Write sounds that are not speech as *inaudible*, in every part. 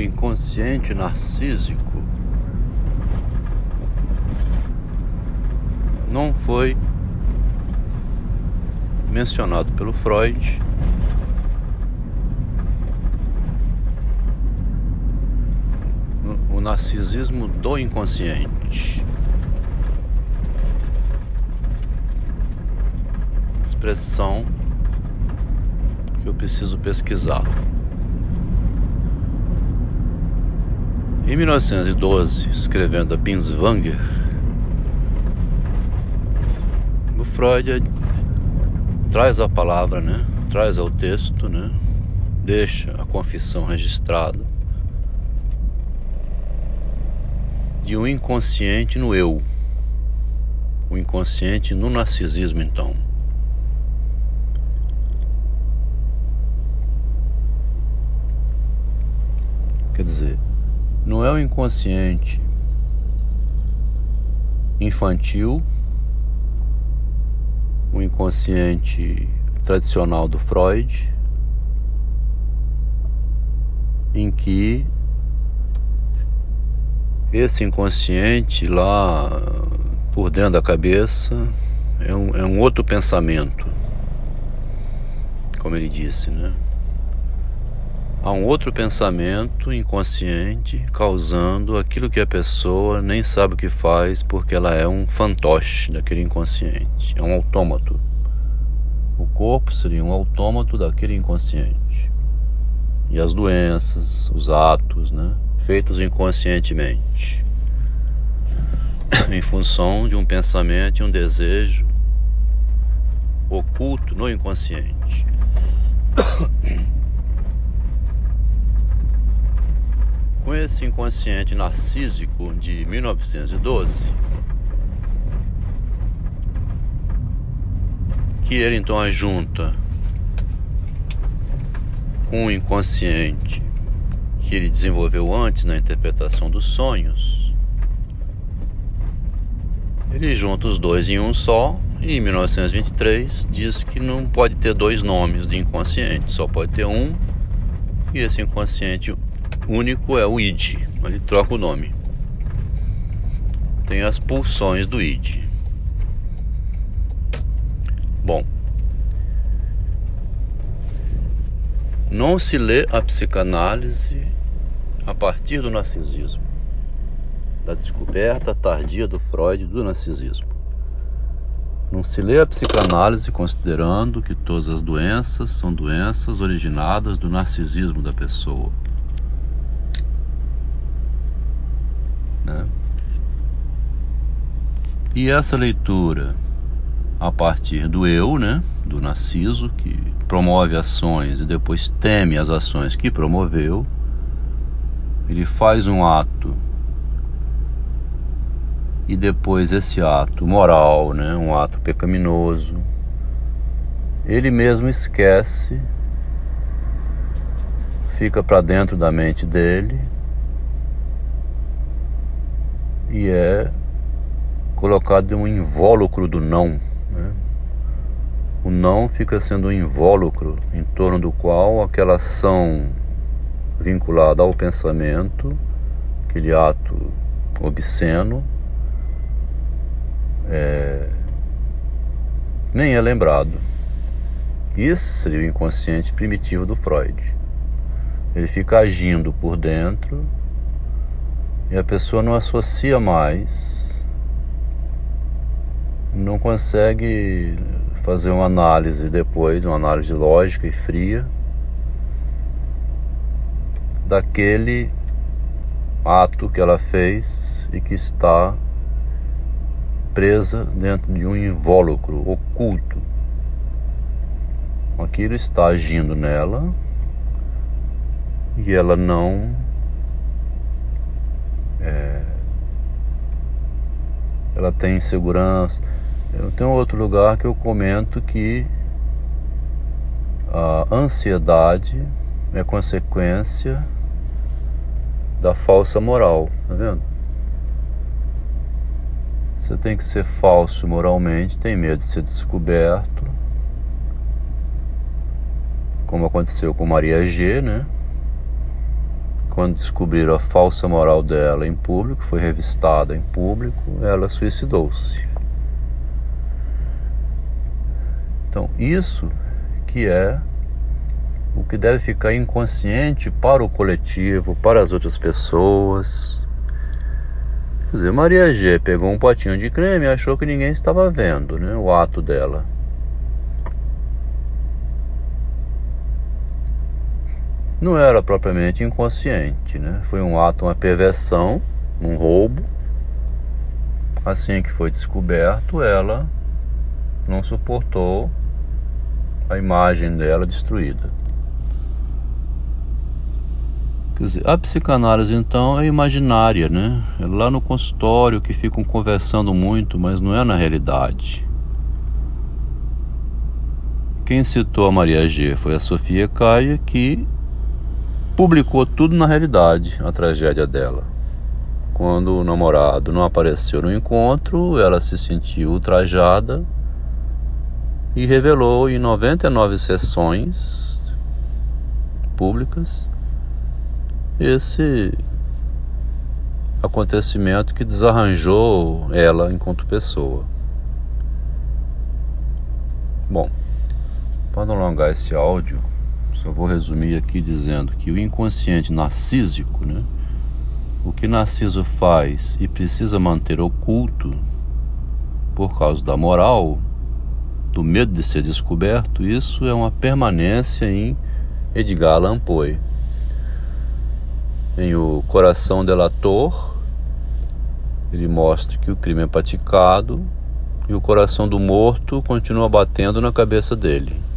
inconsciente narcísico não foi mencionado pelo Freud o narcisismo do inconsciente. Expressão que eu preciso pesquisar. Em 1912, escrevendo a Binswanger, o Freud traz a palavra, né? Traz ao texto, né? Deixa a confissão registrada de um inconsciente no eu. O inconsciente no narcisismo, então. Quer dizer, não é o inconsciente infantil, o inconsciente tradicional do Freud, em que esse inconsciente lá por dentro da cabeça é um, é um outro pensamento, como ele disse, né? Há um outro pensamento inconsciente causando aquilo que a pessoa nem sabe o que faz porque ela é um fantoche daquele inconsciente, é um autômato. O corpo seria um autômato daquele inconsciente. E as doenças, os atos, né? feitos inconscientemente, *coughs* em função de um pensamento e um desejo oculto no inconsciente. *coughs* com esse inconsciente narcísico de 1912, que ele então ajunta com o inconsciente que ele desenvolveu antes na interpretação dos sonhos, ele junta os dois em um só e em 1923 diz que não pode ter dois nomes de inconsciente, só pode ter um e esse inconsciente único é o id. Ele troca o nome. Tem as pulsões do id. Bom, não se lê a psicanálise a partir do narcisismo, da descoberta tardia do Freud do narcisismo. Não se lê a psicanálise considerando que todas as doenças são doenças originadas do narcisismo da pessoa. Né? E essa leitura a partir do eu, né, do narciso, que promove ações e depois teme as ações que promoveu, ele faz um ato. E depois esse ato moral, né, um ato pecaminoso, ele mesmo esquece, fica para dentro da mente dele e é colocado um invólucro do não. Né? O não fica sendo um invólucro em torno do qual aquela ação vinculada ao pensamento, aquele ato obsceno, é, nem é lembrado. Esse seria o inconsciente primitivo do Freud. Ele fica agindo por dentro e a pessoa não associa mais, não consegue fazer uma análise depois, uma análise lógica e fria daquele ato que ela fez e que está presa dentro de um invólucro oculto. Aquilo está agindo nela e ela não é, ela tem insegurança. Eu tenho outro lugar que eu comento que a ansiedade é consequência da falsa moral, tá vendo? Você tem que ser falso moralmente, tem medo de ser descoberto, como aconteceu com Maria G, né? Quando descobriram a falsa moral dela em público, foi revistada em público, ela suicidou-se. Então, isso que é o que deve ficar inconsciente para o coletivo, para as outras pessoas. Quer dizer, Maria G pegou um potinho de creme e achou que ninguém estava vendo né, o ato dela. Não era propriamente inconsciente, né? Foi um ato, uma perversão, um roubo. Assim que foi descoberto, ela não suportou a imagem dela destruída. Quer dizer, a psicanálise então é imaginária, né? É lá no consultório que ficam conversando muito, mas não é na realidade. Quem citou a Maria G foi a Sofia Caia, que publicou tudo na realidade, a tragédia dela. Quando o namorado não apareceu no encontro, ela se sentiu ultrajada e revelou em 99 sessões públicas esse acontecimento que desarranjou ela enquanto pessoa. Bom, para não alongar esse áudio, só vou resumir aqui dizendo que o inconsciente narcísico, né, o que Narciso faz e precisa manter oculto por causa da moral, do medo de ser descoberto, isso é uma permanência em Edgar Allan Poe. Em O Coração Delator, ele mostra que o crime é praticado e o coração do morto continua batendo na cabeça dele.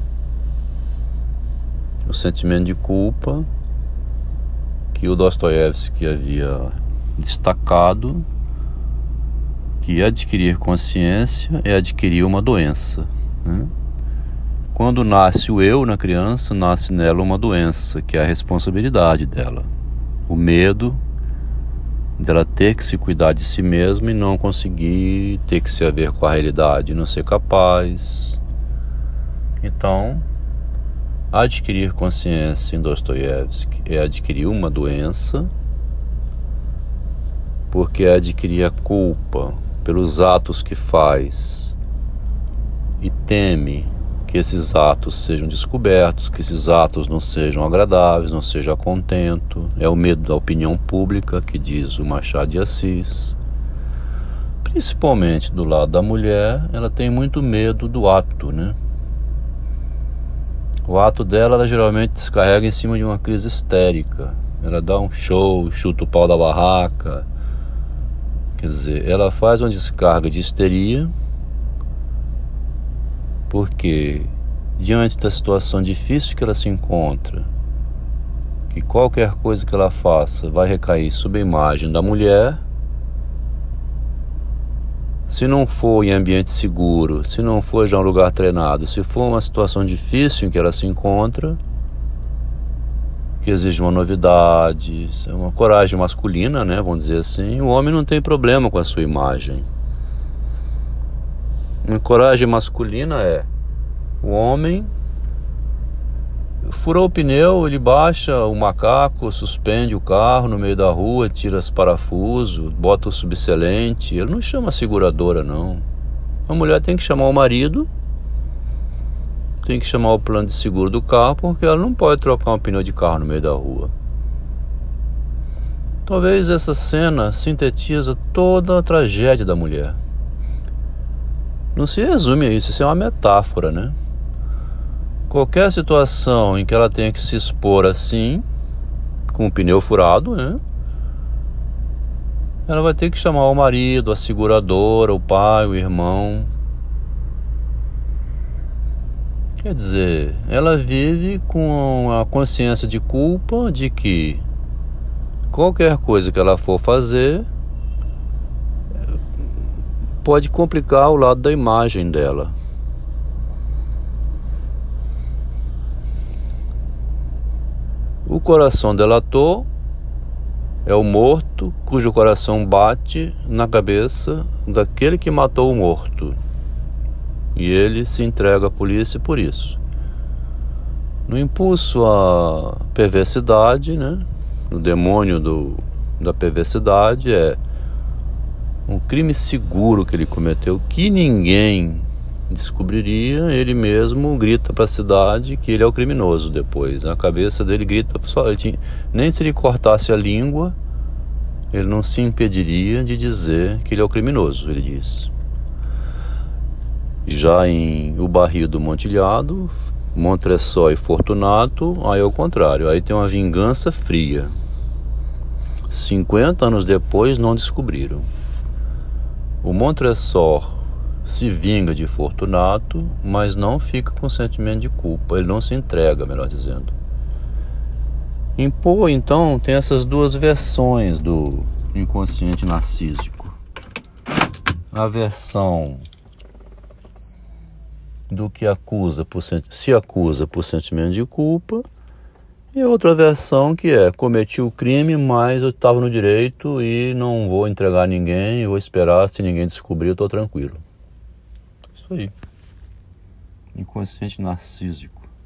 O sentimento de culpa que o Dostoiévski havia destacado que adquirir consciência é adquirir uma doença. Né? Quando nasce o eu na criança, nasce nela uma doença, que é a responsabilidade dela. O medo dela ter que se cuidar de si mesma e não conseguir ter que se haver com a realidade, não ser capaz. Então, adquirir consciência em Dostoiévski é adquirir uma doença, porque é adquirir a culpa pelos atos que faz e teme que esses atos sejam descobertos, que esses atos não sejam agradáveis, não seja contento. É o medo da opinião pública que diz o Machado de Assis. Principalmente do lado da mulher, ela tem muito medo do ato, né? O ato dela, ela geralmente descarrega em cima de uma crise histérica. Ela dá um show, chuta o pau da barraca. Quer dizer, ela faz uma descarga de histeria porque diante da situação difícil que ela se encontra, que qualquer coisa que ela faça vai recair sob a imagem da mulher, se não for em ambiente seguro, se não for já um lugar treinado, se for uma situação difícil em que ela se encontra, que exige uma novidade, uma coragem masculina, né, vamos dizer assim, o homem não tem problema com a sua imagem. Uma coragem masculina é o homem furou o pneu, ele baixa o macaco, suspende o carro no meio da rua, tira os parafusos, bota o subselente. Ele não chama a seguradora, não. A mulher tem que chamar o marido, tem que chamar o plano de seguro do carro, porque ela não pode trocar um pneu de carro no meio da rua. Talvez essa cena sintetiza toda a tragédia da mulher. Não se resume a isso, isso é uma metáfora, né? Qualquer situação em que ela tenha que se expor assim, com o pneu furado, né? Ela vai ter que chamar o marido, a seguradora, o pai, o irmão. Quer dizer, ela vive com a consciência de culpa de que qualquer coisa que ela for fazer pode complicar o lado da imagem dela. O coração delator é o morto cujo coração bate na cabeça daquele que matou o morto. E ele se entrega à polícia por isso. No impulso à perversidade, né? no demônio do, da perversidade é um crime seguro que ele cometeu que ninguém descobriria, ele mesmo grita para a cidade que ele é o criminoso depois. Na cabeça dele grita, só, ele tinha, nem se ele cortasse a língua, ele não se impediria de dizer que ele é o criminoso, ele diz. Já em O Barril do Montilhado, Montresor e Fortunato, aí é o contrário, aí tem uma vingança fria. 50 anos depois não descobriram. O Montresor se vinga de Fortunato, mas não fica com sentimento de culpa, ele não se entrega, melhor dizendo. Em Poe, então, tem essas duas versões do inconsciente narcísico. A versão do que acusa por, se acusa por sentimento de culpa e outra versão que é cometi o crime, mas eu estava no direito e não vou entregar ninguém, vou esperar se ninguém descobrir, eu estou tranquilo. Aí. Inconsciente narcísico.